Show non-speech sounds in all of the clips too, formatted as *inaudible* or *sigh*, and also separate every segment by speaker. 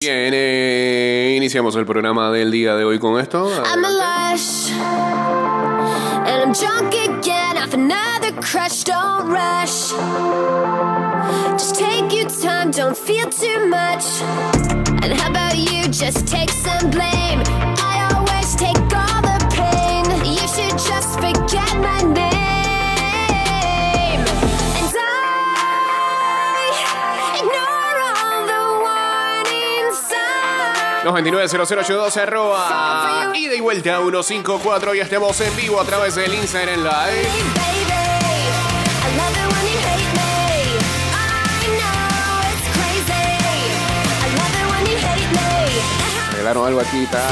Speaker 1: Bien, eh, iniciamos el programa del día de hoy con esto.
Speaker 2: I'm a lush, and I'm drunk again off another crush. Don't rush, just take your time, don't feel too much. And how about you just take some blame?
Speaker 1: 990082 arroba ida y vuelta 154 y estemos en vivo a través del Instagram Live.
Speaker 2: Baby, I love it when you hate me. I know it's crazy. I love it when you hate me.
Speaker 1: Arreglaron algo aquí, está.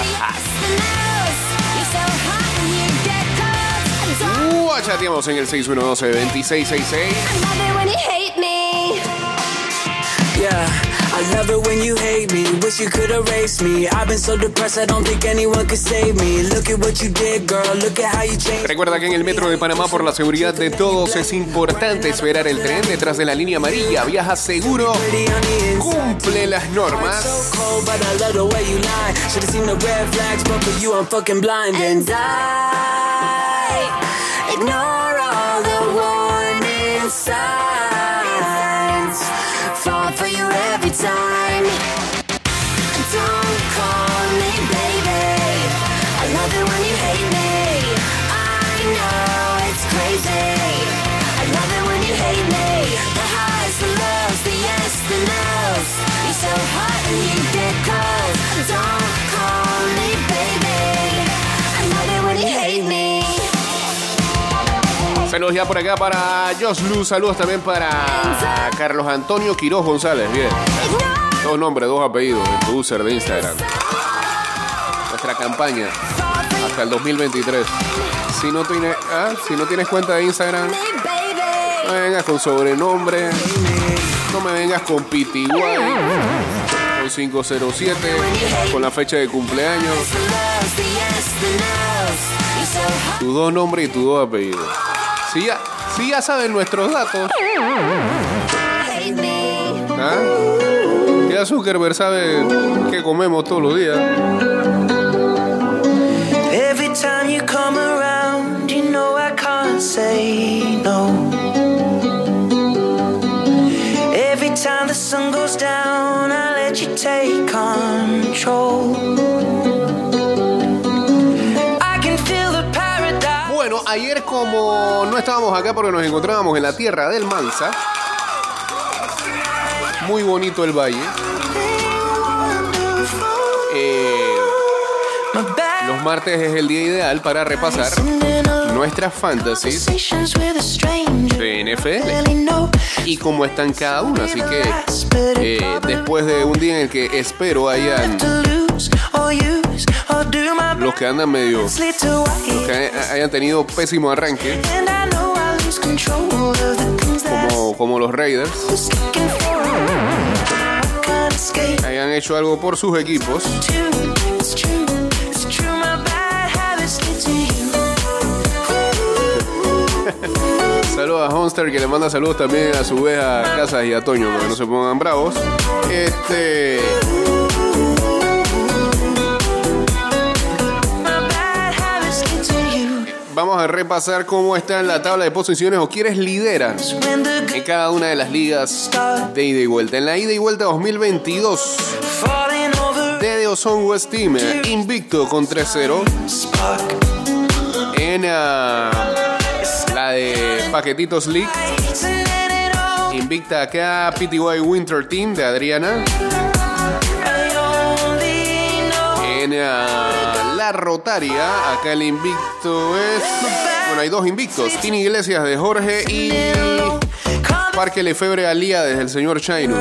Speaker 1: Uh, chateamos en el 612-2666.
Speaker 2: I love it when you hate me.
Speaker 3: Yeah, I love it when you hate me. Wish you could erase me. I've been so depressed, I don't think anyone could save me. Look at what you did, girl. Look at how you changed.
Speaker 1: Recuerda que en el metro de Panamá, por la seguridad de todos, es importante esperar el tren detrás de la línea amarilla. Viaja seguro,
Speaker 3: the
Speaker 1: cumple las normas.
Speaker 3: cold, but I love the time. Don't call
Speaker 1: Saludos ya por acá para Josh Luz. Saludos también para Carlos Antonio Quiroz González. Bien. Dos nombres, dos apellidos. El tu user de Instagram. Nuestra campaña hasta el 2023. Si no, tiene, ah, si no tienes cuenta de Instagram, no me vengas con sobrenombre. No me vengas con PTY. Con 507. Con la fecha de cumpleaños. Tus dos nombres y tus dos apellidos. Si ya, ya saben nuestros datos. ¿ah? ya Zuckerberg sabe qué comemos todos los días.
Speaker 3: Every time you come around, you know I can't say no. Every time the sun goes down, I let you take control.
Speaker 1: Ayer como no estábamos acá porque nos encontrábamos en la tierra del Mansa, muy bonito el valle. Eh, los martes es el día ideal para repasar nuestras fantasies de y cómo están cada una. Así que eh, después de un día en el que espero hayan los que andan medio,
Speaker 3: to
Speaker 1: que hayan tenido pésimo arranque, como, como los Raiders, hayan hecho algo por sus equipos. *laughs* Saludos a Honster que le manda saludos también a su vez a Casas y a Toño, para que no se pongan bravos. Este. Vamos a repasar cómo está en la tabla de posiciones o quiénes lideran en cada una de las ligas de ida y vuelta. En la ida y vuelta 2022,
Speaker 3: falling over.
Speaker 1: Dede Ozone West Team eh, invicto con 3-0.
Speaker 3: Spark.
Speaker 1: En ah, la de Paquetitos League, invicta acá PTY Winter Team de Adriana. En ah, Rotaria, acá el invicto es. Bueno, hay dos invictos: Tini Iglesias de Jorge y Parque Lefebre Alía desde el señor Chainus.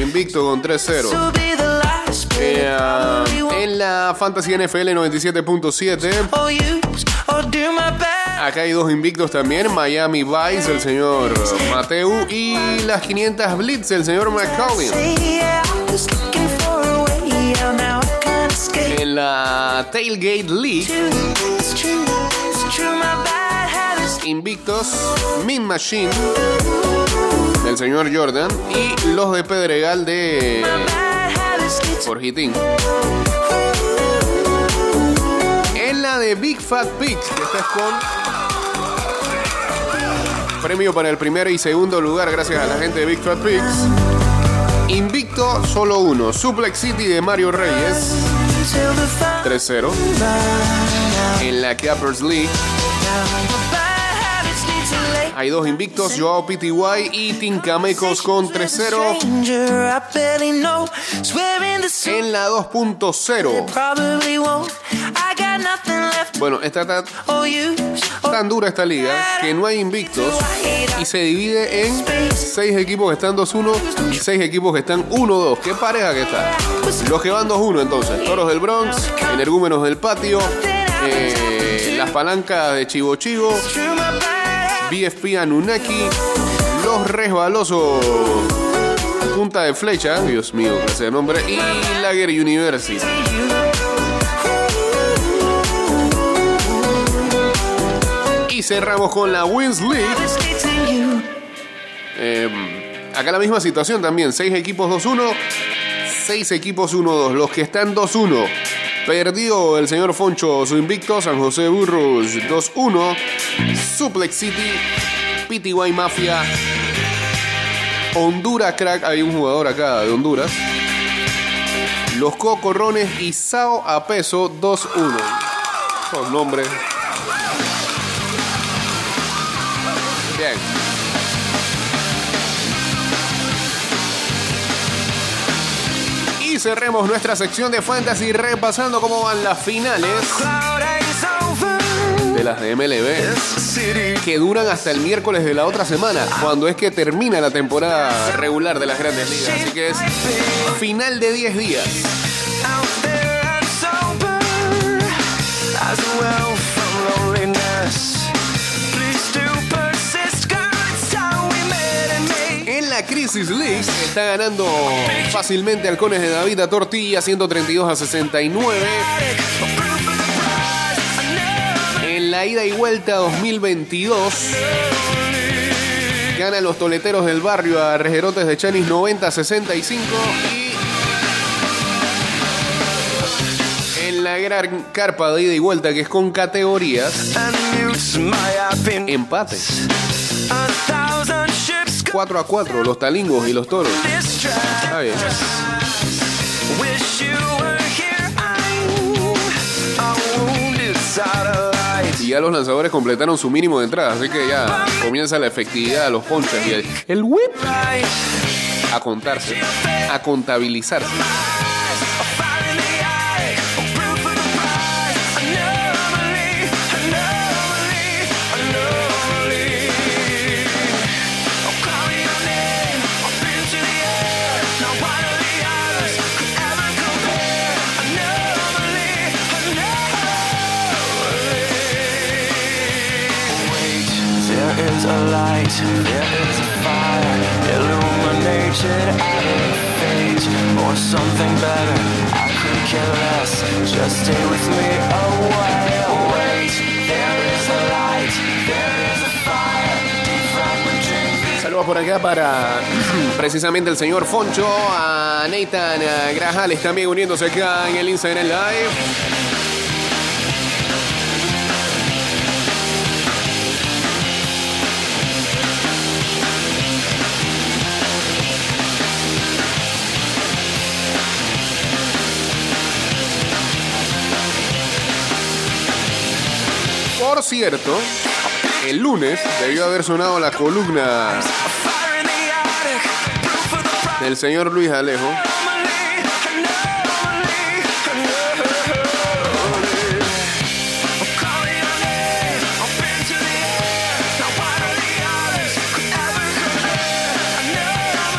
Speaker 1: Invicto con 3-0.
Speaker 3: To be the last bit
Speaker 1: Eh, en la Fantasy NFL 97.7,
Speaker 3: or use or do my best.
Speaker 1: acá hay dos invictos también: Miami Vice, el señor Mateu, y las 500 Blitz, el señor McCollin. La Tailgate League, invictos Min Machine del señor Jordan y los de Pedregal de Jorgitín. En la de Big Fat Pigs, que esta es con premio para el primer y segundo lugar gracias a la gente de Big Fat Pigs. Invicto solo uno, Suplex City de Mario Reyes. 3-0. En la Cappers League hay dos invictos, Joao PTY y Tincamecos con 3-0. En la 2.0. Bueno, está tan, tan dura esta liga que no hay invictos y se divide en 6 equipos que están 2-1 y 6 equipos que están 1-2. ¿Qué pareja que está? Los que van 2-1 entonces, Toros del Bronx, Energúmenos del Patio, eh, las palancas de Chivo Chivo, BFP Anunnaki, Los Resbalosos, Punta de Flecha, Dios mío, ese nombre, y Lager University. Y cerramos con la Wins League. Eh, acá la misma situación también, 6 equipos 2-1, 6 equipos 1-2. Los que están 2-1 Perdió el señor Foncho su invicto, San José Burros 2-1, Suplex City, PTY Mafia, Honduras Crack, hay un jugador acá de Honduras, Los Cocorrones y Sao a peso 2-1. Son nombres. Y cerremos nuestra sección de fantasy repasando cómo van las finales de las de MLB que duran hasta el miércoles de la otra semana, cuando es que termina la temporada regular de las grandes ligas. Así que es final de 10 días. League está ganando fácilmente Halcones de David a Tortilla, 132 a 69. En la ida y vuelta 2022 ganan los toleteros del barrio a Rejerotes de Chanis 90 a 65 y en la gran carpa de ida y vuelta que es con categorías empates 4 a 4, los talingos y los toros. Está bien. Y ya los lanzadores completaron su mínimo de entrada, así que ya comienza la efectividad de los ponches y el, el whip a contarse, a contabilizarse. Something better. I could care less. Just stay with me a. Wait, there is a light, there is a fire. Saludos por acá para *clears throat* precisamente el señor Foncho, a Nathan Grajales también uniéndose acá en el Instagram Live. Por cierto, el lunes debió haber sonado la columna del señor Luis Alejo.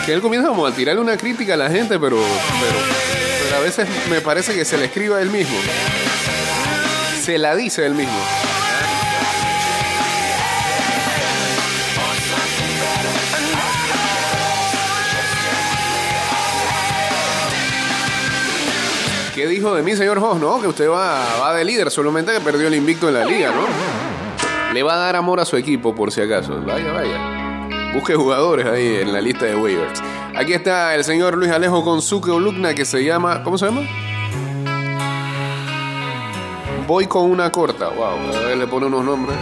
Speaker 1: Que él comienza como a tirarle una crítica a la gente, pero, pero, pero a veces me parece que se le escriba él mismo. Se la dice él mismo. ¿Qué dijo de mí, señor Hoss? No, que usted va, va de líder, solamente que perdió el invicto en la liga, ¿no? Le va a dar amor a su equipo, por si acaso. Vaya, vaya. Busque jugadores ahí en la lista de waivers. Aquí está el señor Luis Alejo con su columna que se llama. ¿Cómo se llama? Voy con una corta. Wow, a ver, le pone unos nombres.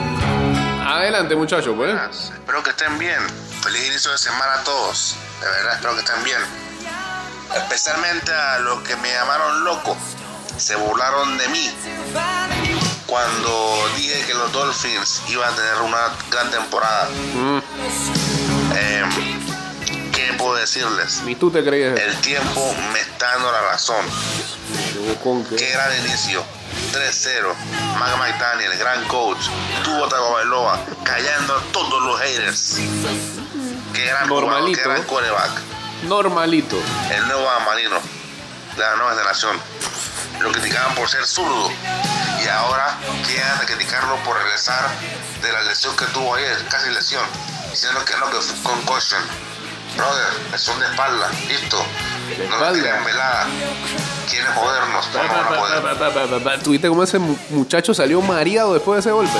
Speaker 1: Adelante, muchachos, pues.
Speaker 4: Espero que estén bien. Feliz inicio de semana a todos. De verdad, espero que estén bien. Especialmente a los que me llamaron loco. Se burlaron de mí cuando dije que los Dolphins iban a tener una gran temporada.
Speaker 1: Mm,
Speaker 4: Eh, ¿Qué puedo decirles?
Speaker 1: ni tú te creías.
Speaker 4: El tiempo me está dando la razón.
Speaker 1: ¿Con qué?
Speaker 4: Qué gran inicio. 3-0. Mac McDaniel, gran coach. Tuvo Tagovailoa callando a todos los haters. Qué gran jugador,
Speaker 1: Normalito.
Speaker 4: qué gran quarterback.
Speaker 1: Normalito.
Speaker 4: El nuevo amarino de la nueva generación. Lo criticaban por ser zurdo. Y ahora quieren criticarlo por regresar de la lesión que tuvo ayer, casi lesión. Diciendo que no, que fue concussion. Brother, lesión de espalda, listo. No la
Speaker 1: espalda.
Speaker 4: velada. Quieren jodernos, no poder.
Speaker 1: ¿Tuviste cómo ese mu- muchacho salió mareado después de ese golpe?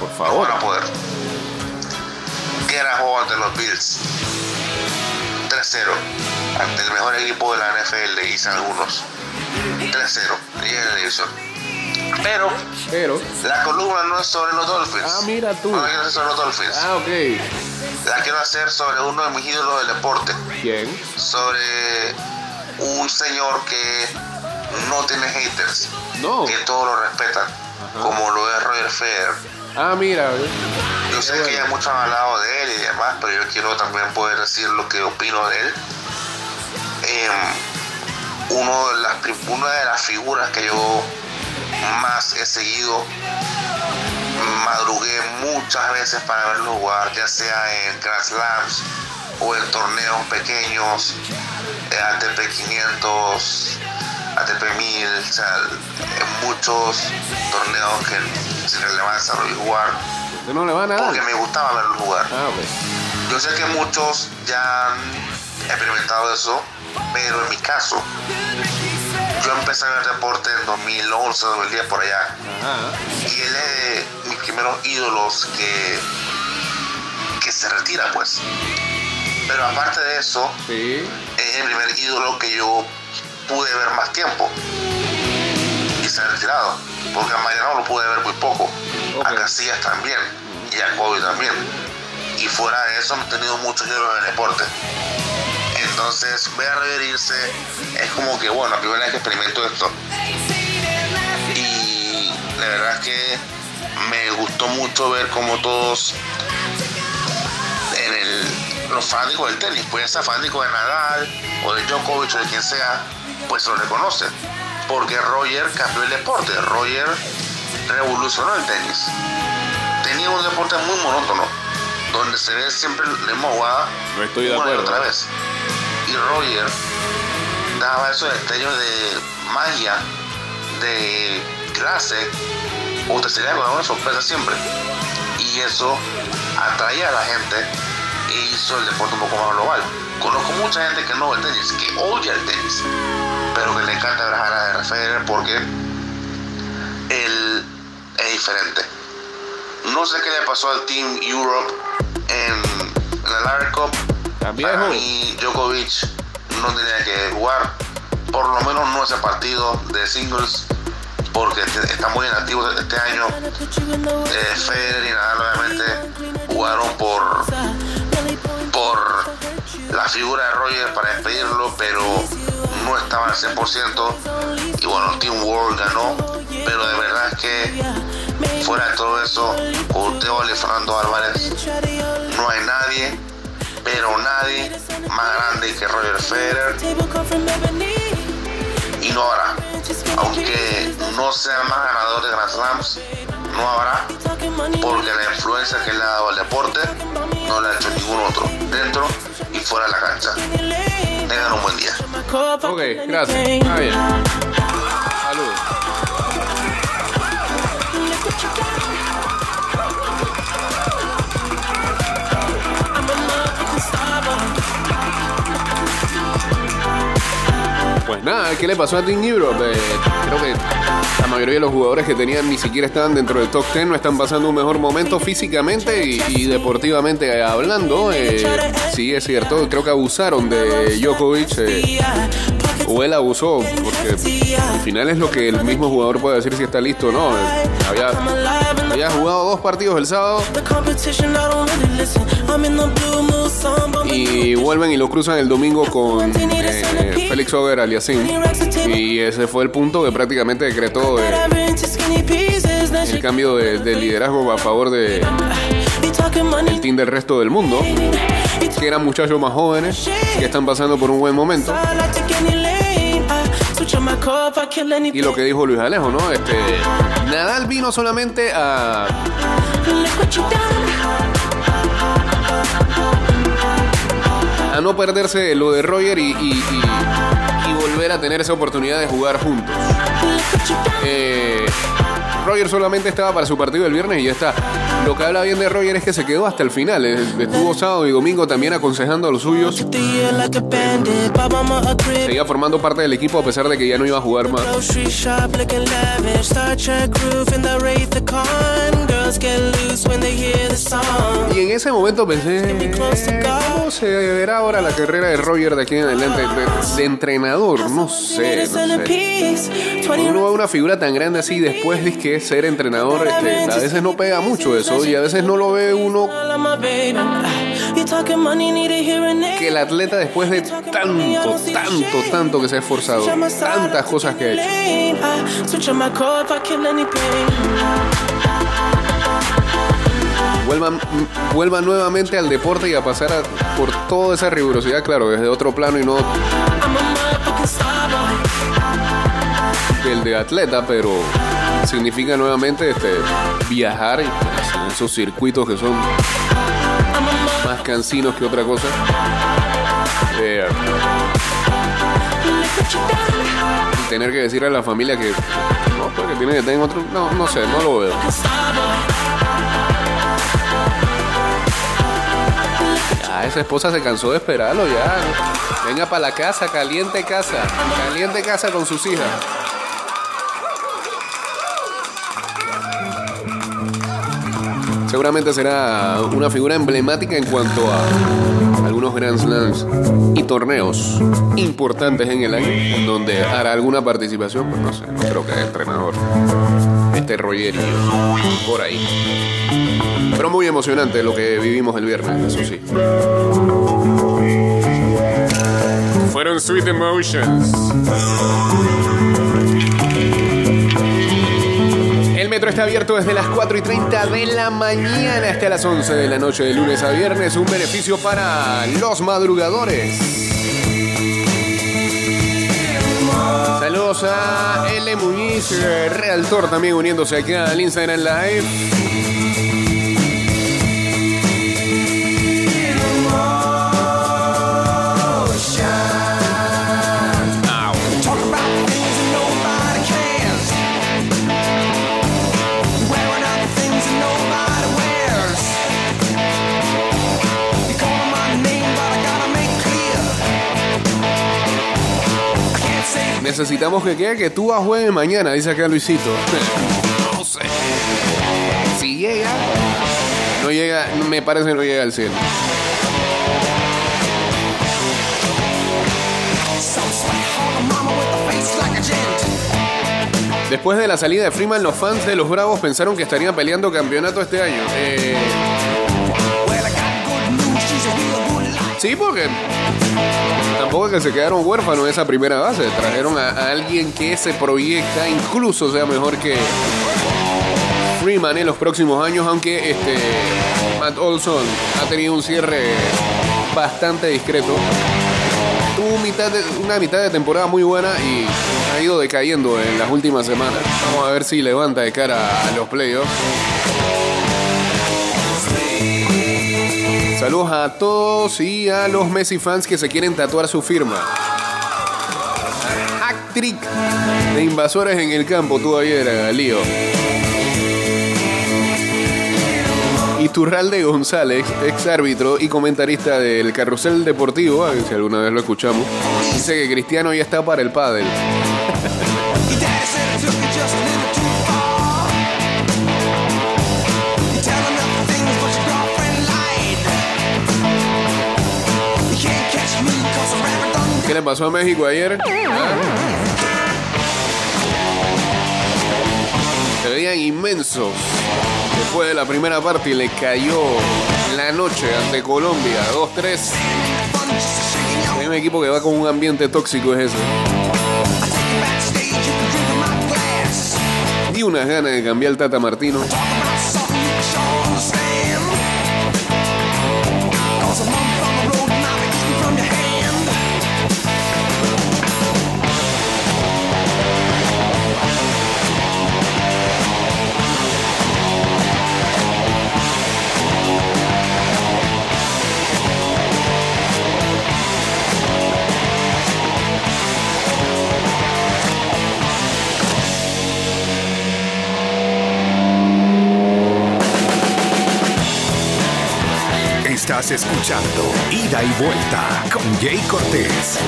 Speaker 1: Por
Speaker 4: No
Speaker 1: favor.
Speaker 4: van a poder. ¿Qué era juego ante los Bills? 3-0. Ante el mejor equipo de la NFL. 3-0. Liga de la división. Pero
Speaker 1: Pero.
Speaker 4: la columna no es sobre los Dolphins.
Speaker 1: Ah, mira tú.
Speaker 4: No la quiero hacer sobre los Dolphins.
Speaker 1: Ah, ok.
Speaker 4: La quiero hacer sobre uno de mis ídolos del deporte.
Speaker 1: ¿Quién?
Speaker 4: Sobre un señor que no tiene haters.
Speaker 1: No.
Speaker 4: Que todos lo respetan. Como lo es Roger Federer.
Speaker 1: Ah, mira.
Speaker 4: Yo sé que ya muchos han hablado de él y demás, pero yo quiero también poder decir lo que opino de él. Em, uno de las, una de las figuras que yo más he seguido, madrugué muchas veces para verlo jugar, ya sea en Grand Slams o en torneos pequeños, ATP 500, ATP 1000, o sea, en muchos torneos que sin relevancia lo vi jugar
Speaker 1: no le va a
Speaker 4: porque me gustaba verlo jugar.
Speaker 1: Ah.
Speaker 4: Yo sé que muchos ya han experimentado eso, pero en mi caso, yo empecé a ver deporte en 2011, 2010 por allá,
Speaker 1: Ajá.
Speaker 4: y él es de mis primeros ídolos que, que se retira, pues. Pero aparte de eso,
Speaker 1: Sí.
Speaker 4: es el primer ídolo que yo pude ver más tiempo y se ha retirado. Porque a Mariano lo pude ver muy poco, a Casillas también y a Kobe también. Y fuera de eso, he tenido muchos ídolos en el deporte. Entonces, ver a reverirse es como que, bueno, la primera vez que experimento esto. Y la verdad es que me gustó mucho ver cómo todos en el, los fanáticos del tenis, pueden ser fanáticos de Nadal o de Djokovic o de quien sea, pues lo reconocen. Porque Roger cambió el deporte, Roger revolucionó el tenis. Tenía un deporte muy monótono, donde se ve siempre la misma jugada
Speaker 1: No estoy de acuerdo.
Speaker 4: otra vez. Y Roger daba esos destellos de magia, de clase, o te sería con una sorpresa siempre. Y eso atraía a la gente e hizo el deporte un poco más global. Conozco mucha gente que no ve el tenis, que odia el tenis, pero que le encanta ver a Federer porque él es diferente. No sé qué le pasó al Team Europe en, en el Ryder Cup. Para mí, Djokovic no tenía que jugar, por lo menos no ese partido de singles, porque te- está muy inactivo este año. Eh, Federer y Nadal obviamente jugaron por, la figura de Roger para despedirlo, pero no estaban al 100%. Y bueno, Team World ganó, pero de verdad es que fuera de todo eso, con Teo y Fernando Álvarez, no hay nadie, pero nadie más grande que Roger Federer y no habrá. Aunque no sea más ganador de Grand Slams, no habrá, porque la influencia que le ha dado al deporte no la ha hecho ningún otro, dentro y fuera de la cancha. Tengan un buen día.
Speaker 1: Ok, gracias. Está bien. Pues nada, ¿qué le pasó a Team Europe? Eh, creo que la mayoría de los jugadores que tenían ni siquiera estaban dentro del top 10, no están pasando un mejor momento físicamente y, deportivamente hablando. Eh, sí, es cierto, creo que abusaron de Djokovic. eh, o él abusó, porque al final es lo que el mismo jugador puede decir si está listo o no. Había, había jugado dos partidos el sábado y vuelven y lo cruzan el domingo con eh, Félix Over Aliasim. Y ese fue el punto que prácticamente decretó eh, el cambio de, de liderazgo a favor
Speaker 3: talking money.
Speaker 1: team del resto del mundo, que eran muchachos más jóvenes que están pasando por un buen momento. Y lo que dijo Luis Alejo, ¿no? Este, Nadal vino solamente a, a no perderse lo de Roger y, y- y- y volver a tener esa oportunidad de jugar juntos. Eh, Roger solamente estaba para su partido el viernes y ya está. Lo que habla bien de Roger es que se quedó hasta el final. Eh, Estuvo sábado y domingo también aconsejando a los suyos. Seguía formando parte del equipo a pesar de que ya no iba a jugar más. Y en ese momento pensé, ¿cómo se verá ahora la carrera de Roger de aquí en adelante? De, entrenador, no sé, no sé.
Speaker 3: piece. 20
Speaker 1: Uno ve una figura tan grande así después de que ser entrenador, este, a veces no pega mucho eso y a veces no lo ve uno que el atleta después de tanto, tanto, tanto que se ha esforzado, tantas cosas que ha hecho. Vuelvan, vuelva nuevamente al deporte y a pasar por toda esa rigurosidad, claro, desde otro plano y no del de atleta, pero significa nuevamente este, viajar y, pues, en esos circuitos que son más cansinos que otra cosa. Eh, tener que decirle a la familia que no, porque tiene que tener otro. No, no sé, no lo veo. Esa esposa se cansó de esperarlo ya. Venga para la casa, caliente casa. Caliente casa con sus hijas. Seguramente será una figura emblemática en cuanto a algunos Grand Slams y torneos importantes en el año, en donde hará alguna participación, pues no sé, no creo que haya entrenador. Este rollerillo, por ahí. Pero muy emocionante lo que vivimos el viernes, eso sí. Fueron Sweet Emotions. Está abierto desde las 4 y 30 de la mañana hasta las 11 de la noche de lunes a viernes. Un beneficio para los madrugadores. Saludos a L. Muñiz, eh, Realtor también uniéndose aquí al Instagram Live. Necesitamos que quede que tú juegue mañana, dice acá Luisito. *laughs* No sé. Si llega, no llega, me parece que no llega al cielo.
Speaker 5: a a.
Speaker 1: Después de la salida de Freeman, los fans de los Bravos pensaron que estarían peleando campeonato este año. Eh,
Speaker 5: a
Speaker 1: sí, porque tampoco que se quedaron huérfanos esa primera base. Trajeron a, a alguien que se proyecta, incluso sea mejor que Freeman en los próximos años, aunque este Matt Olson ha tenido un cierre bastante discreto. Tuvo mitad de- una mitad de temporada muy buena y ha ido decayendo en las últimas semanas. Vamos a ver si levanta de cara a los playoffs. Saludos a todos y a los Messi fans que se quieren tatuar su firma. Hack trick de invasores en el campo, tú ayer, Lío. Iturralde González, ex árbitro y comentarista del Carrusel Deportivo, si alguna vez lo escuchamos, dice que Cristiano ya está para el pádel. ¿Qué le pasó a México ayer? Ah. Se veían inmensos. Después de la primera parte y le cayó la noche ante Colombia, 2-3.
Speaker 5: fun just a shaking your
Speaker 1: Hay un equipo que va con un ambiente tóxico es ese.
Speaker 5: I take you backstage, you can drink in my glass.
Speaker 1: Y unas ganas de cambiar el Tata Martino.
Speaker 6: Estás escuchando Ida y Vuelta con Jay Cortés.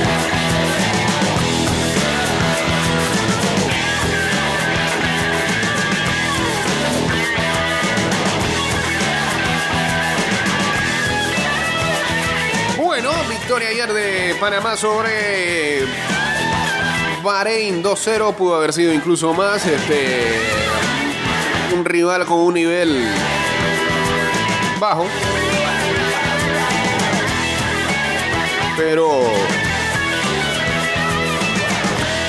Speaker 1: Bueno, victoria ayer de Panamá sobre Bahrein 2-0. Pudo haber sido incluso más. Este, un rival con un nivel bajo. Pero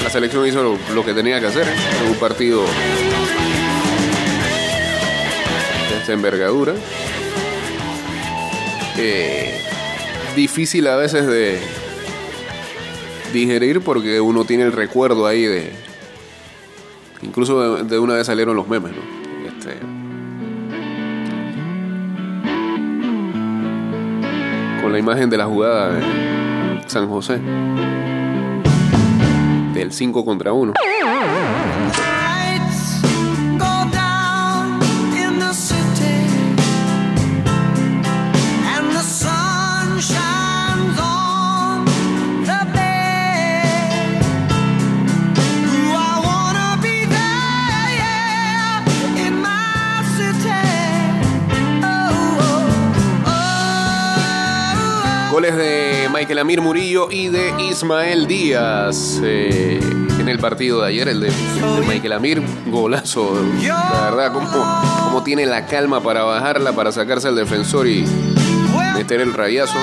Speaker 1: la selección hizo lo, que tenía que hacer en un partido de esta envergadura. Eh, difícil a veces de digerir porque uno tiene el recuerdo ahí de. Incluso de, una vez salieron los memes, ¿no? Este, con la imagen de la jugada San José. Del 5 contra 1.
Speaker 5: Lights go down in the city, and the sun shines on the bay. Ooh, I wanna be there in my city. Oh, oh, oh, oh.
Speaker 1: Goles de Michael Amir Murillo y de Ismael Díaz eh, en el partido de ayer, el de, el de Michael Amir, golazo. La verdad, como, como tiene la calma para bajarla, para sacarse al defensor y meter el rayazo.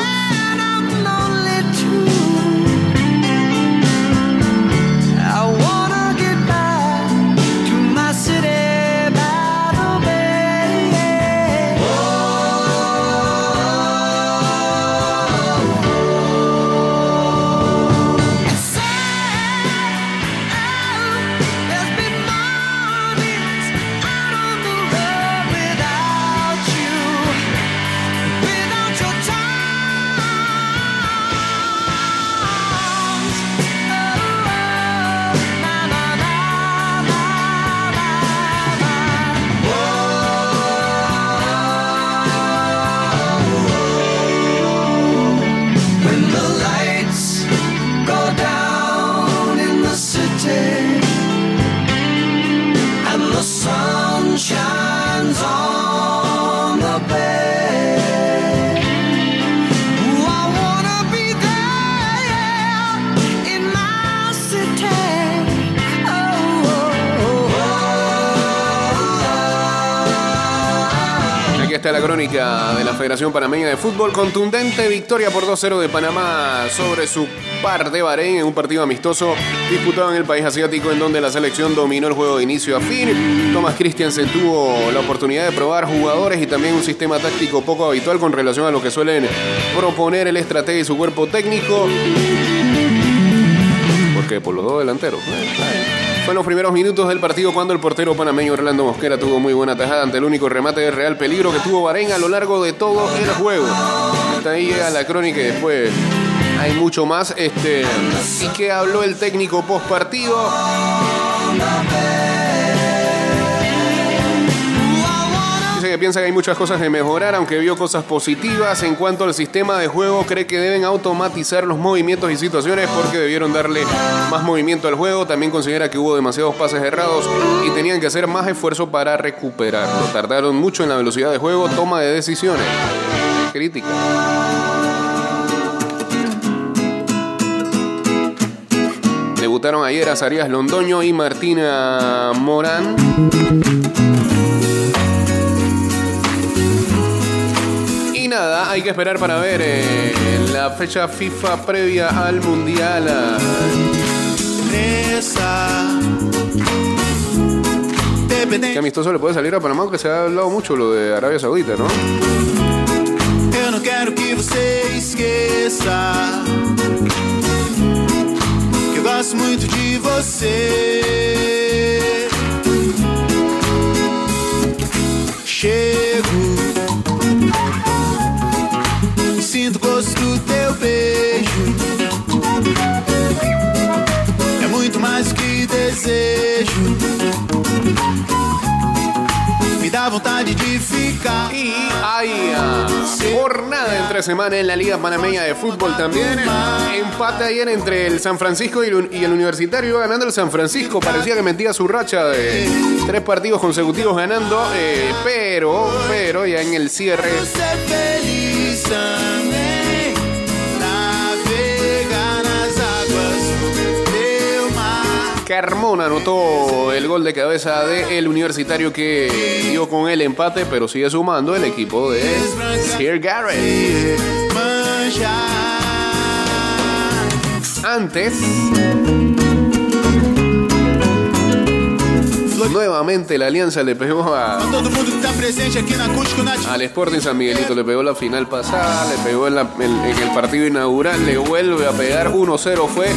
Speaker 1: Aquí está la crónica de la Federación Panameña de Fútbol. Contundente victoria por 2-0 de Panamá sobre su par de Bahrein en un partido amistoso disputado en el país asiático en donde la selección dominó el juego de inicio a fin. Thomas Christiansen tuvo la oportunidad de probar jugadores y también un sistema táctico poco habitual con relación a lo que suelen proponer el estratega y su cuerpo técnico. Porque por los dos delanteros. Fue en los primeros minutos del partido cuando el portero panameño Orlando Mosquera tuvo muy buena tajada ante el único remate de real peligro que tuvo Bahrein a lo largo de todo el juego. Hasta ahí llega la crónica y después hay mucho más. Este, y que habló el técnico post partido. Que piensa que hay muchas cosas de mejorar, aunque vio cosas positivas. En cuanto al sistema de juego, cree que deben automatizar los movimientos y situaciones porque debieron darle más movimiento al juego. También considera que hubo demasiados pases errados y tenían que hacer más esfuerzo para recuperarlo. Tardaron mucho en la velocidad de juego, toma de decisiones. Crítica. Debutaron ayer Azarías Londoño y Martina Morán. Nada, hay que esperar para ver eh, la fecha FIFA previa al Mundial. ¿Qué amistoso le puede salir a Panamá? Que se ha hablado mucho lo de Arabia Saudita, ¿no?
Speaker 5: Eu não quero que você esqueça que eu gosto muito de você. Vontade de ficar.
Speaker 1: Y hay ah, jornada entre semana en la Liga Panameña de Fútbol también. Empate ayer entre el San Francisco y el, y el Universitario. Iba ganando el San Francisco. Parecía que metía su racha de tres partidos consecutivos ganando. eh, pero, pero ya en el cierre Carmona anotó el gol de cabeza del Universitario que dio con el empate, pero sigue sumando el equipo de Sir Garrett. Antes, nuevamente la alianza le pegó a, al Sporting San Miguelito, le pegó la final pasada, le pegó en, la- en- en el partido inaugural, le vuelve a pegar 1-0 fue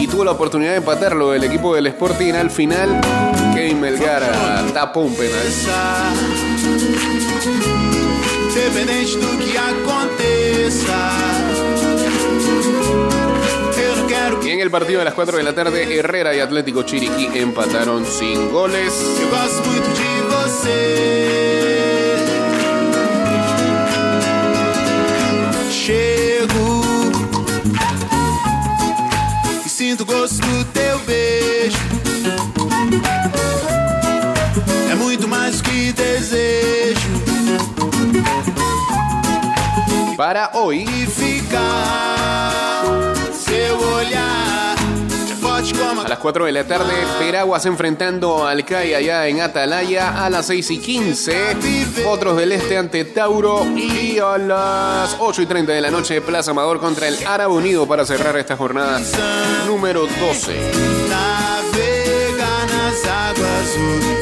Speaker 1: y tuvo la oportunidad de empatarlo el equipo del Sporting al final. Kevin Melgar tapó un penal.
Speaker 5: Independente do que aconteça.
Speaker 1: En el partido de las 4 de la tarde, Herrera y Atlético Chiriquí empataron sin goles.
Speaker 5: eu gosto
Speaker 1: a las 4 de la tarde, Peraguas enfrentando al CAI allá en Atalaya a las 6 y 15. Otros del Este ante Tauro. Y a las 8 y 30 de la noche, Plaza Amador contra el Árabe Unido para cerrar esta jornada número 12.
Speaker 5: navegar nas águas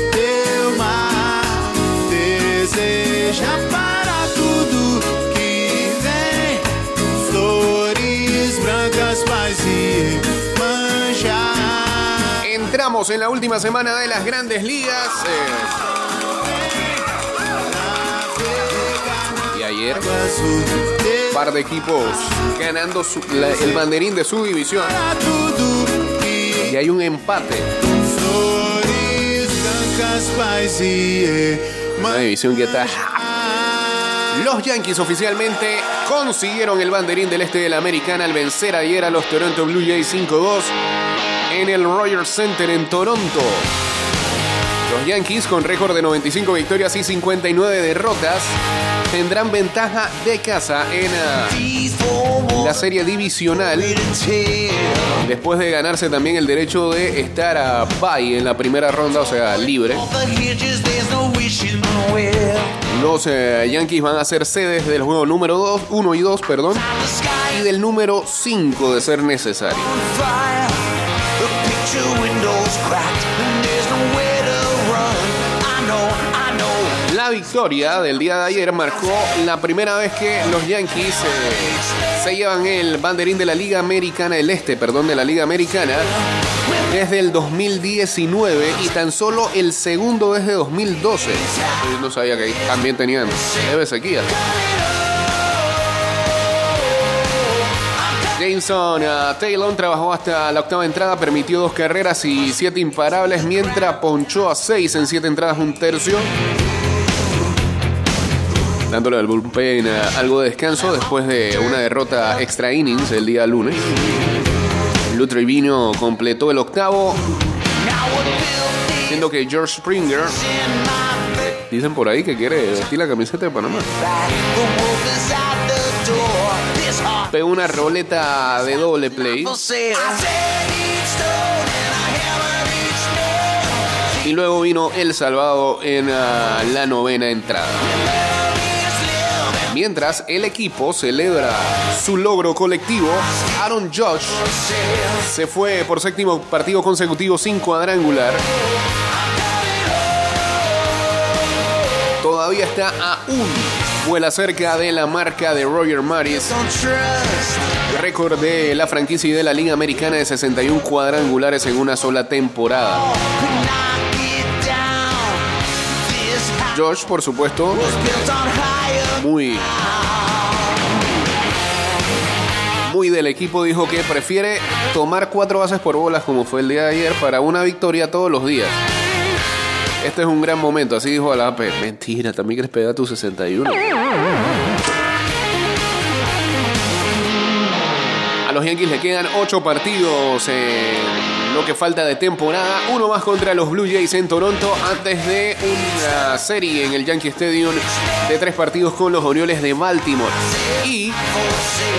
Speaker 1: En la última semana de las grandes ligas. eh, y ayer,
Speaker 5: teu
Speaker 1: par de equipos ganando su- la- el banderín de su división. Y hay un empate. Una división que está. Los Yankees oficialmente consiguieron el banderín del este de la americana al vencer ayer a los Toronto Blue Jays 5-2 en el Rogers Center en Toronto. Los Yankees con récord de 95 victorias y 59 derrotas tendrán ventaja de casa en ah, la serie divisional después de ganarse también el derecho de estar a bye en la primera ronda, o sea, libre. Los eh, Yankees van a ser sedes del juego número 2, 1 y 2, perdón, y del número 5 de ser necesario. La victoria del día de ayer marcó la primera vez que los Yankees eh, se llevan el banderín de la Liga Americana, el este, perdón, de la Liga Americana, desde el 2019 y tan solo el segundo desde 2012. Yo no sabía que también tenían sequía. Jameson uh, Taylor trabajó hasta la octava entrada, permitió dos carreras y siete imparables, mientras ponchó a seis en siete entradas, un tercio. dándole al bullpen eh, algo de descanso después de una derrota extra innings el día lunes. Lou Trevino completó el octavo, siendo que George Springer dicen por ahí que quiere vestir la camiseta de Panamá. Pegó una roleta de doble play y luego vino El Salvado en ah, la novena entrada. Mientras el equipo celebra su logro colectivo, Aaron Josh se fue por séptimo partido consecutivo sin cuadrangular. Todavía está a un vuela cerca de la marca de Roger Maris, récord de la franquicia y de la Liga Americana de 61 cuadrangulares en una sola temporada. Josh, por supuesto, muy muy del equipo dijo que prefiere tomar cuatro bases por bolas como fue el día de ayer para una victoria todos los días. Este es un gran momento, así dijo Alape. Mentira, también quieres pegar tu 61. A los Yankees le quedan ocho partidos en lo que falta de temporada. Uno más contra los Blue Jays en Toronto antes de una serie en el Yankee Stadium de tres partidos con los Orioles de Baltimore. Y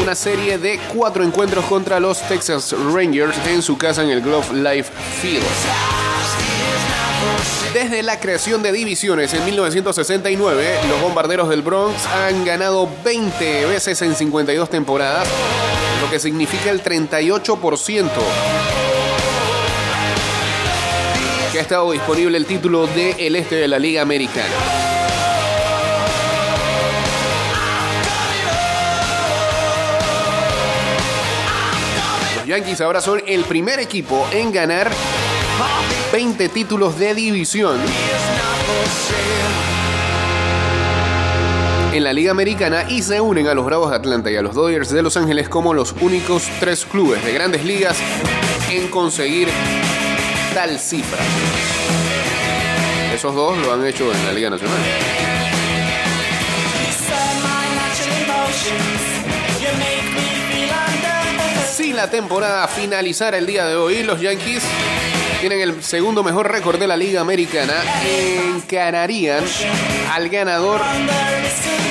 Speaker 1: una serie de cuatro encuentros contra los Texas Rangers en su casa en el Glove Life Field. Desde la creación de divisiones en 1969, los bombarderos del Bronx han ganado 20 veces en 52 temporadas, lo que significa el 38% que ha estado disponible el título del este de la Liga Americana. Los Yankees ahora son el primer equipo en ganar 20 títulos de división en la Liga Americana y se unen a los Bravos de Atlanta y a los Dodgers de Los Ángeles como los únicos tres clubes de grandes ligas en conseguir tal cifra. Esos dos lo han hecho en la Liga Nacional. Si la temporada finalizara el día de hoy, los Yankees tienen el segundo mejor récord de la Liga Americana. Encararían al ganador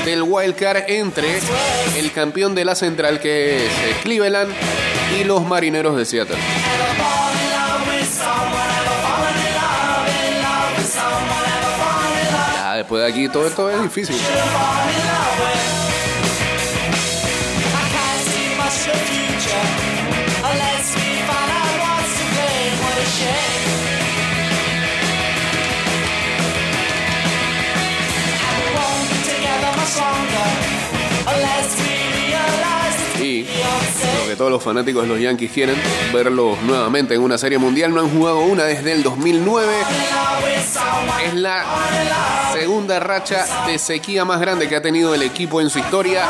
Speaker 1: del Wild Card entre el campeón de la Central, que es eh, Cleveland, y los Marineros de Seattle. Ya, después de aquí todo esto es difícil. Lo que todos los fanáticos de los Yankees quieren, verlos nuevamente en una serie mundial. No han jugado una desde el 2009. Es la segunda racha de sequía más grande que ha tenido el equipo en su historia.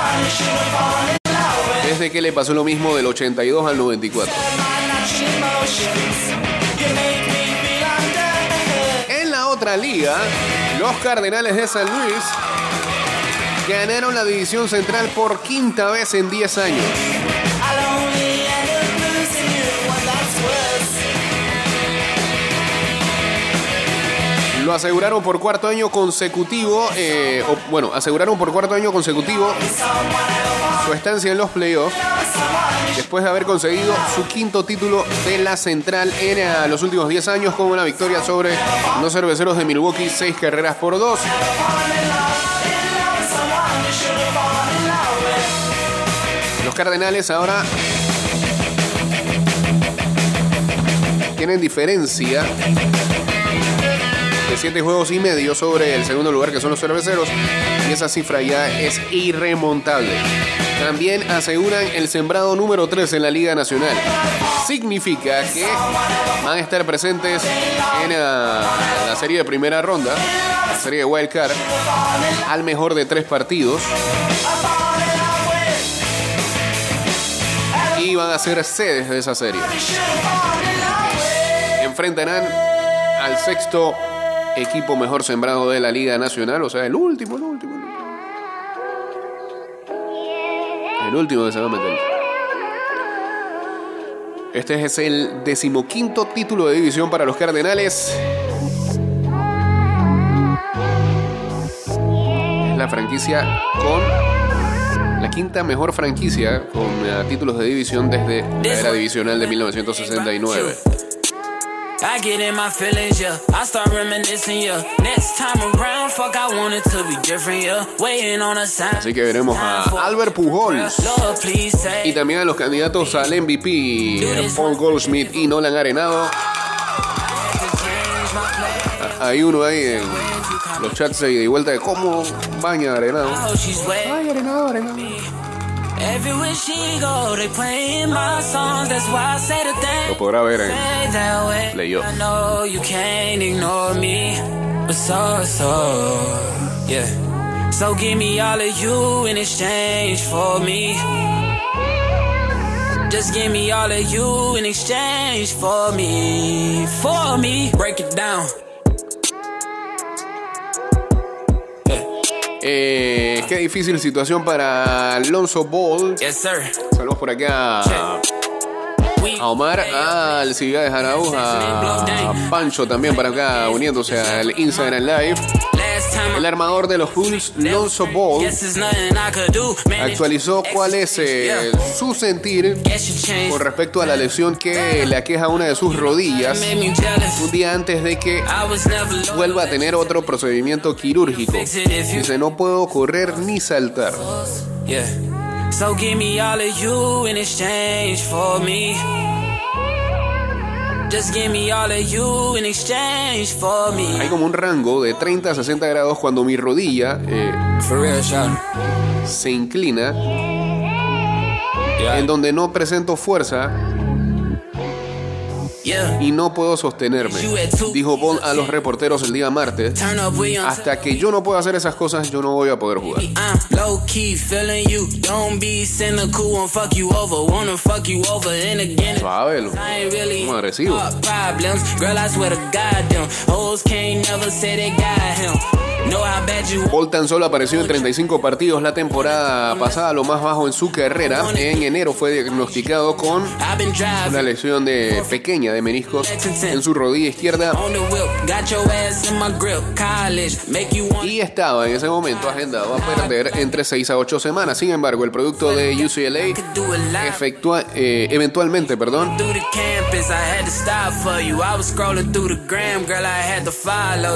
Speaker 1: Desde que le pasó lo mismo del 82 al 94. En la otra liga, los Cardenales de San Luis ganaron la división central por quinta vez en 10 años. Lo aseguraron por cuarto año consecutivo, eh, bueno, aseguraron por cuarto año consecutivo su estancia en los playoffs después de haber conseguido su quinto título de la central en eh, los últimos 10 años con una victoria sobre los cerveceros de Milwaukee, 6 carreras por 2. Cardenales ahora tienen diferencia de 7 juegos y medio sobre el segundo lugar que son los cerveceros y esa cifra ya es irremontable. También aseguran el sembrado número 3 en la Liga Nacional. Significa que van a estar presentes en la serie de primera ronda, la serie de Wild Card, al mejor de tres partidos. Y van a ser sedes de esa serie. Enfrentarán al sexto equipo mejor sembrado de la Liga Nacional, o sea, el último, el último. el último. El último que se va. Este es el decimoquinto título de división para los Cardenales. Es la franquicia con la quinta mejor franquicia con eh, títulos de división desde la era divisional de 1969.
Speaker 7: I get in my feelings, yeah. I start reminiscing, yeah. Next time around, fuck, I want it to be different, yeah. Waiting on a sign.
Speaker 1: Así que veremos a Albert Pujols y también a los candidatos al MVP, eh, Paul Goldschmidt y Nolan Arenado. Hay uno ahí en los chats de ida y vuelta de cómo baña Arenado.
Speaker 7: Oh, she's wet.
Speaker 1: Ay, Arenado, Arenado.
Speaker 7: Everywhere she go, they playing my songs. That's why I say the thing.
Speaker 1: Lo podrá ver en
Speaker 7: Stay that way.
Speaker 1: Playoff.
Speaker 7: I know you can't ignore me, but so so yeah. So give me all of you in exchange for me. Just give me all of you in exchange for me, for me. Break it down.
Speaker 1: Eh, qué difícil situación para Alonso Ball.
Speaker 7: Yes, sir.
Speaker 1: Saludos por acá a Omar, al Ciudad de Araúz, a Pancho también para acá uniéndose al Instagram Live. El armador de los Bulls, Lonzo Ball, actualizó cuál es eh, su sentir con respecto a la lesión que le aqueja una de sus rodillas un día antes de que vuelva a tener otro procedimiento quirúrgico. Dice, no puedo correr ni saltar.
Speaker 7: So give me all of you in exchange for me. Just give me all of you in exchange for me.
Speaker 1: Hay como un rango de 30 a 60 grados cuando mi rodilla eh,
Speaker 7: real,
Speaker 1: se inclina,
Speaker 7: Yeah.
Speaker 1: en donde no presento fuerza. Y no puedo sostenerme. Dijo Bond a los reporteros el día martes. Hasta que yo no pueda hacer esas cosas, yo no voy a poder jugar. Como agresivo. Paul tan solo apareció en 35 partidos la temporada pasada, lo más bajo en su carrera. En enero fue diagnosticado con una lesión de pequeña de meniscos en su rodilla izquierda. y estaba en ese momento agendado a perder entre 6 a 8 semanas. Sin embargo, el producto de UCLA efectua, eh, eventualmente, perdón,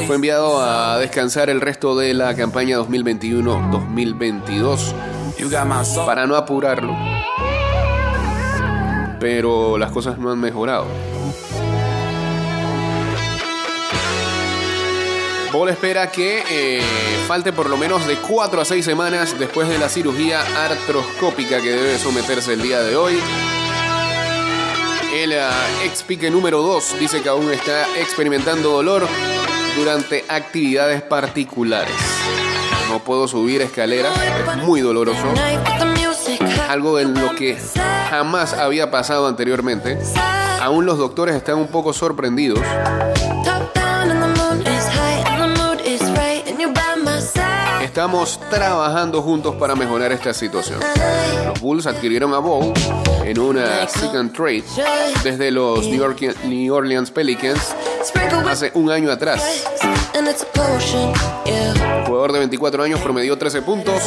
Speaker 1: fue enviado a descansar el resto de la campaña 2021-2022
Speaker 7: You got my soul.
Speaker 1: para no apurarlo. Pero las cosas no han mejorado. Ball espera que eh, falte por lo menos de 4 a 6 semanas después de la cirugía artroscópica que debe someterse el día de hoy. El ah, ex pique número 2 dice que aún está experimentando dolor durante actividades particulares. No puedo subir escaleras, es muy doloroso. Algo en lo que jamás había pasado anteriormente. Aún los doctores están un poco sorprendidos. Estamos trabajando juntos para mejorar esta situación. Los Bulls adquirieron a Ball en una second trade desde los New, York- New Orleans Pelicans hace un año atrás. El jugador de 24 años promedió 13 puntos,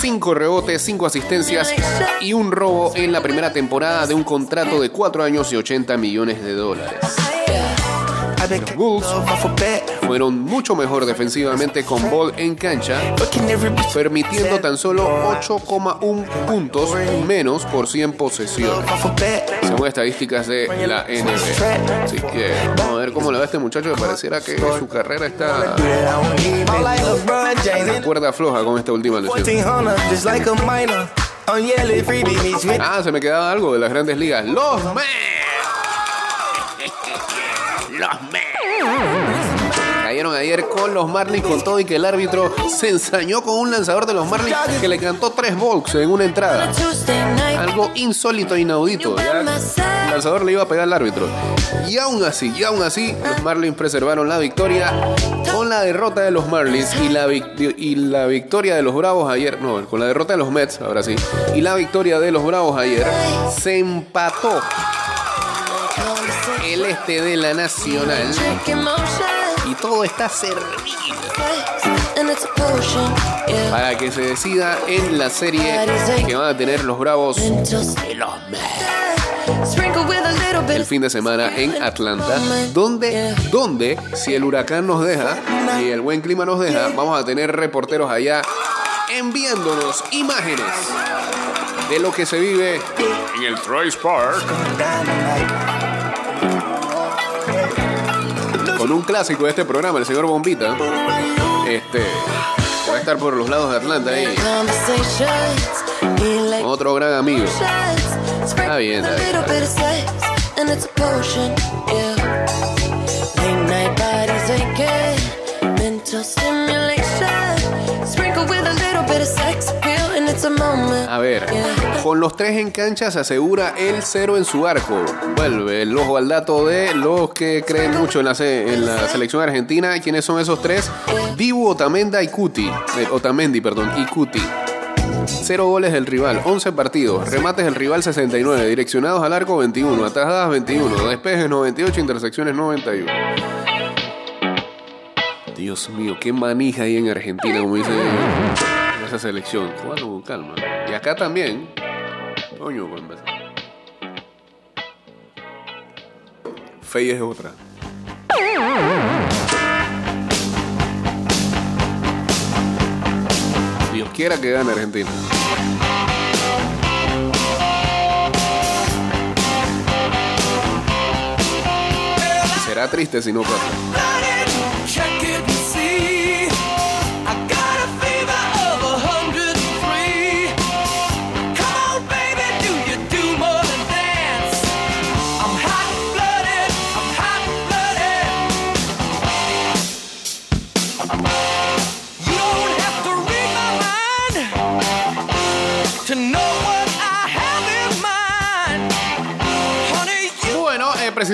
Speaker 1: 5 rebotes, 5 asistencias y un robo en la primera temporada de un contrato de 4 años y 80 millones de dólares. Los Bulls fueron mucho mejor defensivamente con Ball en cancha, permitiendo tan solo 8,1 puntos menos por 100 posesiones, según estadísticas de la NBA. Así que vamos a ver cómo le va a este muchacho que pareciera que su carrera está
Speaker 5: in
Speaker 1: cuerda floja con esta última lesión.
Speaker 5: 1400, just like a minor. On yellow, free beach, me
Speaker 1: Ah, se me quedaba algo de las grandes ligas. Los Mets. Los Mets. Cayeron ayer con los Marlins con todo y que el árbitro se ensañó con un lanzador de los Marlins que le cantó tres volks en una entrada. Algo insólito e inaudito. ¿ya? El lanzador le iba a pegar al árbitro. Y aún así, y aún así, los Marlins preservaron la victoria con la derrota de los Marlins y la, vic- y la victoria de los Bravos ayer. No, con la derrota de los Mets, ahora sí. Y la victoria de los Bravos ayer se empató este de la Nacional. Y todo está servido para que se decida en la serie que van a tener los Bravos y los el fin de semana en Atlanta, donde, donde si el huracán nos deja y el buen clima nos deja, vamos a tener reporteros allá enviándonos imágenes de lo que se vive en el Trace Park. Con un clásico de este programa, el señor Bombita, este, va a estar por los lados de Atlanta ahí, otro gran amigo. Está bien, está bien, está bien. A ver, con los tres en cancha se asegura el cero en su arco. Vuelve el ojo al dato de los que creen mucho en la, selección argentina. ¿Quiénes son esos tres? Dibu, Otamenda y Cuti. Eh, Otamendi, perdón, y Cuti. Cero goles del rival, 11 partidos, remates del rival 69, direccionados al arco 21, atajadas 21, despejes 98, intersecciones 91. Dios mío, qué manija hay en Argentina, como dice esa selección. Jugando con calma. Y acá también. Coño, pues, empezar. Fey es otra. Dios quiera que gane Argentina. Será triste si no pasa.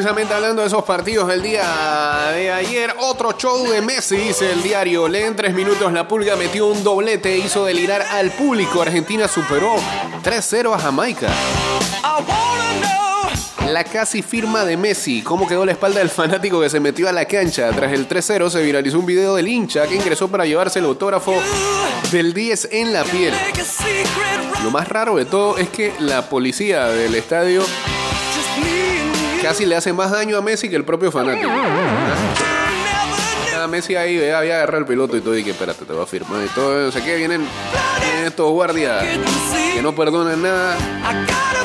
Speaker 1: Precisamente hablando de esos partidos del día de ayer, otro show de Messi, dice el diario. Lee en tres minutos, la pulga metió un doblete, hizo delirar al público. Argentina superó 3-0 a Jamaica. La casi firma de Messi. ¿Cómo quedó la espalda del fanático que se metió a la cancha? Tras el 3-0 se viralizó un video del hincha que ingresó para llevarse el autógrafo del 10 en la piel. Lo más raro de todo es que la policía del estadio casi le hace más daño a Messi que el propio fanático. Messi ahí ve, había agarrado el piloto y todo, y que espérate, te va a firmar y todo. No sé qué, vienen, estos guardias que no perdonan nada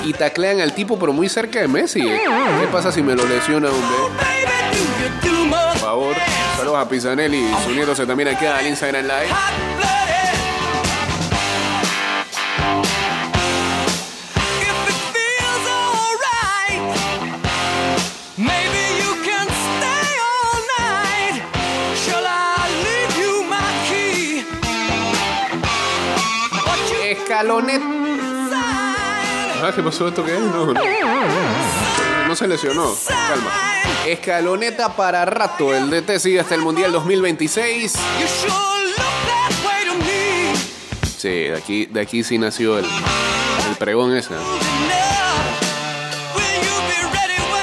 Speaker 1: y taclean al tipo, pero muy cerca de Messi. ¿eh? ¿Qué pasa si me lo lesiona, hombre? Por favor, saludos a Pisanelli, uniéndose también aquí al Instagram Live.
Speaker 5: Sign?
Speaker 1: Ah, ¿Qué pasó esto qué es? No, no. No se lesionó. Calma. Escaloneta para rato. El DT sigue hasta el Mundial 2026.
Speaker 5: You sure look that way to me.
Speaker 1: Sí, de aquí, de aquí sí nació el, el pregón ese.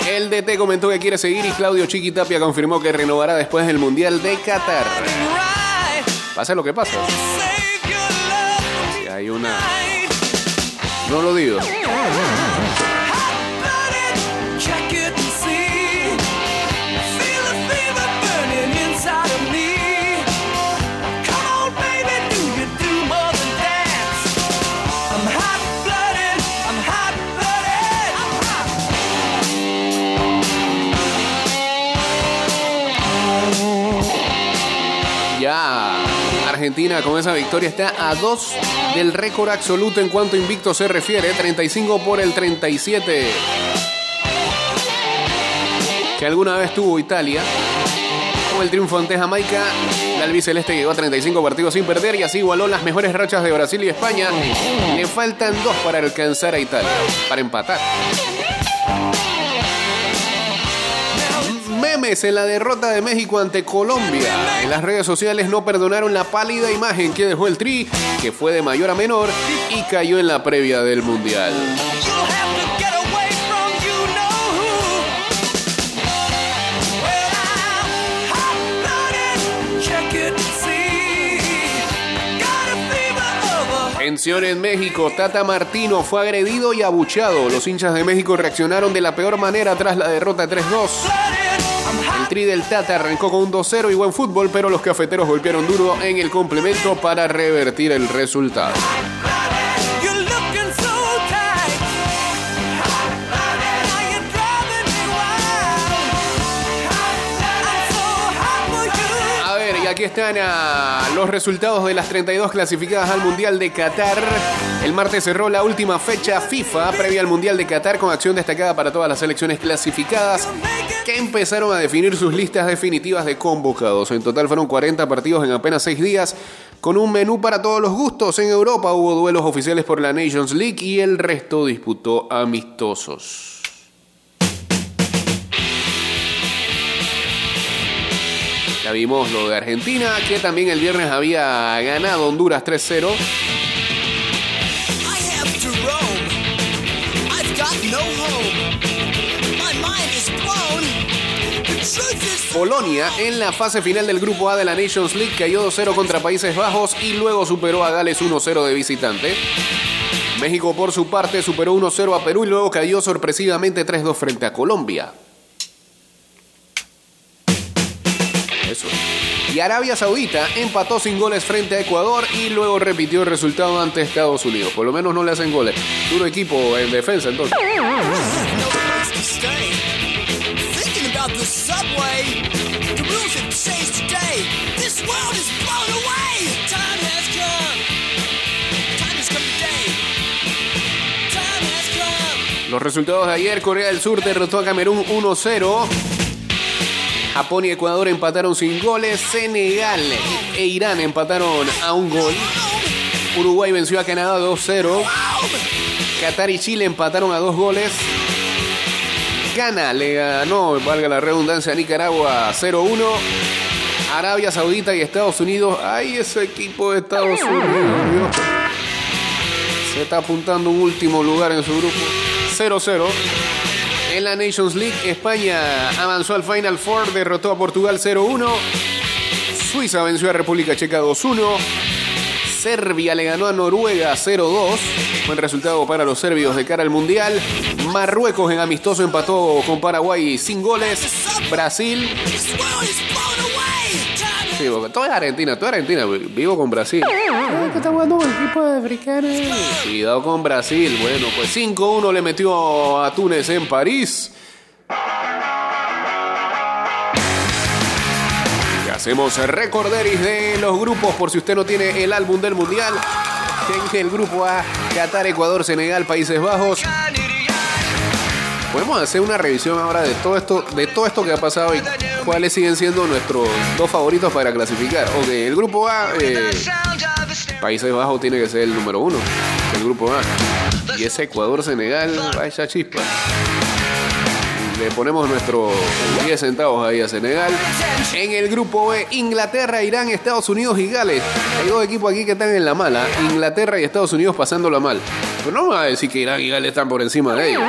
Speaker 1: El DT comentó que quiere seguir y Claudio Chiquitapia confirmó que renovará después del Mundial de Qatar. Pase lo que pase. No lo digo. Argentina con esa victoria está a dos del récord absoluto en cuanto invicto se refiere. 35 por el 37. Que alguna vez tuvo Italia. Fue el triunfo ante Jamaica. El albiceleste llegó a 35 partidos sin perder y así igualó las mejores rachas de Brasil y España. Le faltan dos para alcanzar a Italia, para empatar. En la derrota de México ante Colombia. En las redes sociales no perdonaron la pálida imagen que dejó el Tri, que fue de mayor a menor y cayó en la previa del Mundial. Tensión en México, Tata Martino fue agredido y abuchado. Los hinchas de México reaccionaron de la peor manera tras la derrota 3-2. Tri del Tata arrancó con un 2-0 y buen fútbol, pero los cafeteros golpearon duro en el complemento para revertir el resultado. Aquí están ah, los resultados de las 32 clasificadas al Mundial de Qatar. El martes cerró la última fecha FIFA previa al Mundial de Qatar con acción destacada para todas las selecciones clasificadas que empezaron a definir sus listas definitivas de convocados. En total fueron 40 partidos en apenas 6 días con un menú para todos los gustos. En Europa hubo duelos oficiales por la Nations League y el resto disputó amistosos. Ya vimos lo de Argentina, que también el viernes había ganado Honduras 3-0.
Speaker 8: I have to roam. I've got no home. My mind is blown. The truth is.
Speaker 1: Polonia en la fase final del grupo A de la Nations League cayó 2-0 contra Países Bajos y luego superó a Gales 1-0 de visitante. México por su parte superó 1-0 a Perú y luego cayó sorpresivamente 3-2 frente a Colombia. Y Arabia Saudita empató sin goles frente a Ecuador y luego repitió el resultado ante Estados Unidos. Por lo menos no le hacen goles. Duro equipo en defensa entonces. Los resultados de ayer, Corea del Sur derrotó a Camerún 1-0. Japón y Ecuador empataron sin goles. Senegal e Irán empataron a un gol. Uruguay venció a Canadá 2-0. Qatar y Chile empataron a dos goles. Ghana le ganó, valga la redundancia, a Nicaragua 0-1. Arabia Saudita y Estados Unidos. ¡Ay, ese equipo de Estados Unidos! Se está apuntando un último lugar en su grupo. 0-0. En la Nations League, España avanzó al Final Four, derrotó a Portugal 0-1. Suiza venció a República Checa 2-1. Serbia le ganó a Noruega 0-2. Buen resultado para los serbios de cara al Mundial. Marruecos en amistoso empató con Paraguay sin goles. Brasil. Sí, porque todo es Argentina, todo es Argentina. Vivo con Brasil. que está jugando un equipo de africanos. Cuidado con Brasil. Bueno, pues 5-1 le metió a Túnez en París. Y hacemos recorderis de los grupos por si usted no tiene el álbum del mundial. El grupo A, Qatar, Ecuador, Senegal, Países Bajos. Podemos hacer una revisión ahora de todo esto, de todo esto que ha pasado y cuáles siguen siendo nuestros dos favoritos para clasificar. Ok, el grupo A, eh, Países Bajos tiene que ser el número uno del grupo A. Y ese Ecuador-Senegal, vaya chispa. Le ponemos nuestros 10 centavos ahí a Senegal. En el grupo B, Inglaterra, Irán, Estados Unidos y Gales. Hay dos equipos aquí que están en la mala. Inglaterra y Estados Unidos pasándola mal. Pero no me va a decir que Irán y Gales están por encima de ellos.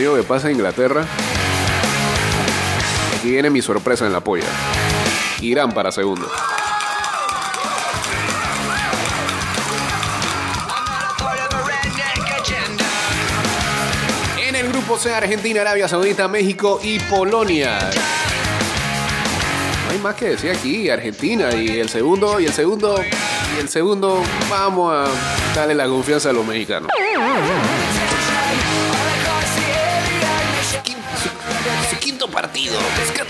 Speaker 1: Yo digo que pasa Inglaterra. Aquí viene mi sorpresa en la polla. Irán para segundo. En el grupo C, Argentina, Arabia Saudita, México y Polonia. No hay más que decir aquí, Argentina y el segundo, y el segundo, y el segundo, vamos a darle la confianza a los mexicanos. Partido,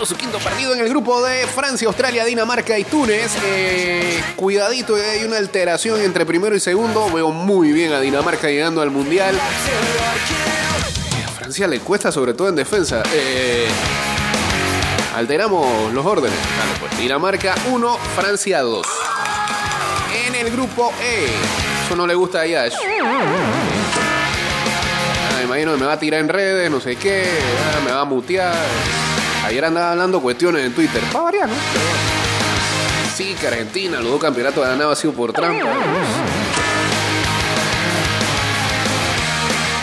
Speaker 1: su quinto partido en el grupo de Francia, Australia, Dinamarca y Túnez. Eh, cuidadito, eh, hay una alteración entre primero y segundo. Veo muy bien a Dinamarca llegando al Mundial. Eh, A Francia le cuesta, sobre todo en defensa. Alteramos los órdenes. Pues. Dinamarca 1, Francia 2. En el grupo E. Eso no le gusta a Yash. Me va a tirar en redes, no sé qué, ah, me va a mutear. Ayer andaba hablando cuestiones en Twitter. Va a variar, ¿no? Sí, que Argentina, los dos campeonatos ganados ha sido por trampa.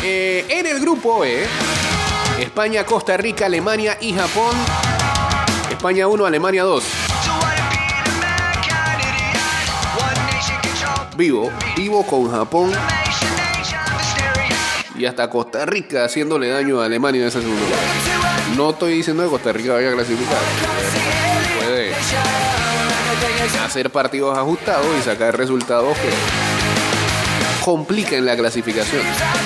Speaker 1: Eh, en el grupo E, España, Costa Rica, Alemania y Japón. España 1, Alemania 2. Vivo, vivo con Japón y hasta Costa Rica haciéndole daño a Alemania en ese segundo lugar. No estoy diciendo que Costa Rica vaya a clasificar. Puede hacer partidos ajustados y sacar resultados que compliquen la clasificación.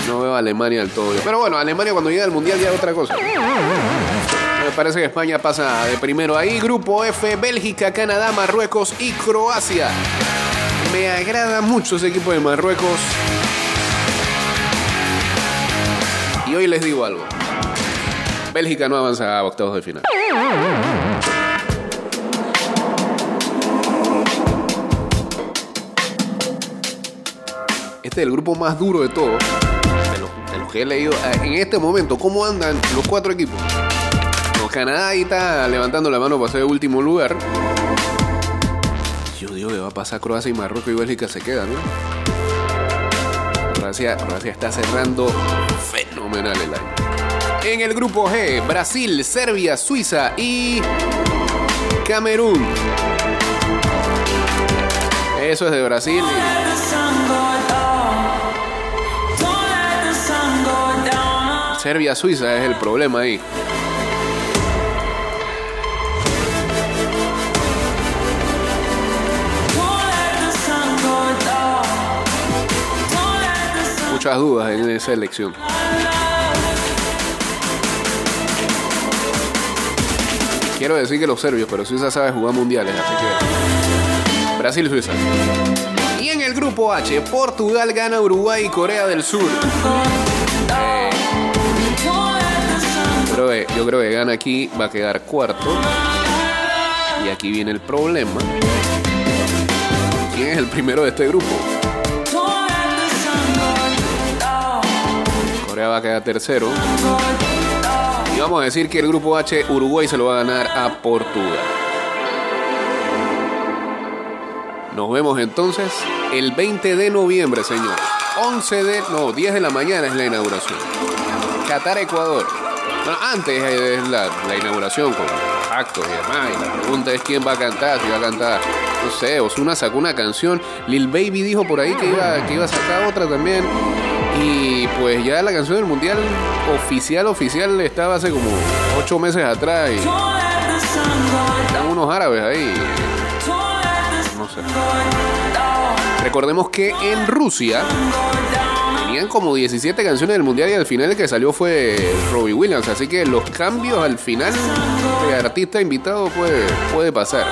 Speaker 1: No veo a Alemania del todo. Pero bueno, Alemania cuando llega al Mundial ya es otra cosa. Me parece que España pasa de primero ahí. Grupo F, Bélgica, Canadá, Marruecos y Croacia. Me agrada mucho ese equipo de Marruecos. Y hoy les digo algo. Bélgica no avanza a octavos de final. Este es el grupo más duro de todos. De los, que he leído. Ah, En este momento, ¿cómo andan los cuatro equipos? No, Canadá ahí está levantando la mano para ser último lugar. Yo digo que va a pasar Croacia y Marruecos y Bélgica se quedan, ¿no? Croacia, está cerrando fenomenal el año. En el grupo G, Brasil, Serbia, Suiza y Camerún. Eso es de Brasil. Serbia, Suiza es el problema ahí. Muchas dudas en esa elección. Quiero decir que los serbios, pero Suiza sabe jugar mundiales, así que. Brasil y en el grupo H, Portugal gana Uruguay y Corea del Sur. Yo creo yo creo que gana aquí, va a quedar cuarto. Y aquí viene el problema. ¿Quién es el primero de este grupo? Va a quedar tercero. Y vamos a decir que el grupo H, Uruguay se lo va a ganar a Portugal. Nos vemos entonces el 20 de noviembre, señor. 11 de, no, 10 de la mañana es la inauguración. Qatar, Ecuador. Antes es la, la inauguración con actos y demás. Y la pregunta es quién va a cantar, si va a cantar, no sé, Osuna sacó una canción. Lil Baby dijo por ahí que iba, que iba a sacar otra también. Y pues ya la canción del mundial oficial, oficial estaba hace como 8 meses atrás. Y están unos árabes ahí. No sé. Recordemos que en Rusia tenían como 17 canciones del mundial y al final el que salió fue Robbie Williams. Así que los cambios al final de artista invitado puede, puede pasar.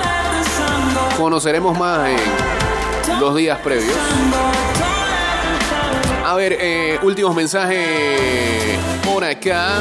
Speaker 1: Conoceremos más en los días previos. A ver, eh, últimos mensajes por acá.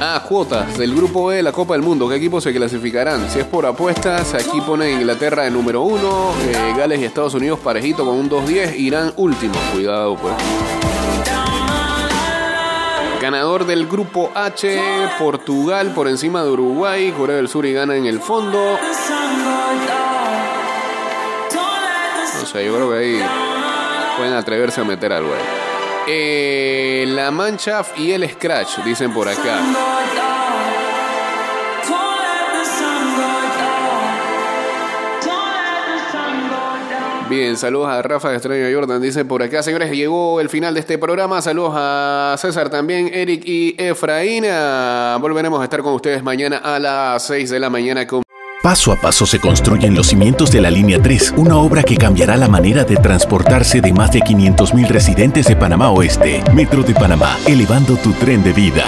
Speaker 1: Ah, cuotas del grupo B de la Copa del Mundo. ¿Qué equipos se clasificarán? Si es por apuestas, aquí pone Inglaterra de número uno, eh, Gales y Estados Unidos parejito con un 2-10, Irán último. Cuidado, pues. Ganador del grupo H, Portugal por encima de Uruguay, Corea del Sur y gana en el fondo. No sé, yo creo que ahí pueden atreverse a meter algo. Eh, la Mannschaft y el Scratch, dicen por acá. Bien, saludos a Rafa Estrella Jordan, dice por acá. Señores, llegó el final de este programa. Saludos a César también, Eric y Efraín. Ah, Volveremos a estar con ustedes mañana a las 6 de la mañana con
Speaker 6: Paso a paso se construyen los cimientos de la Línea 3, una obra que cambiará la manera de transportarse de más de 500.000 residentes de Panamá Oeste. Metro de Panamá, elevando tu tren de vida.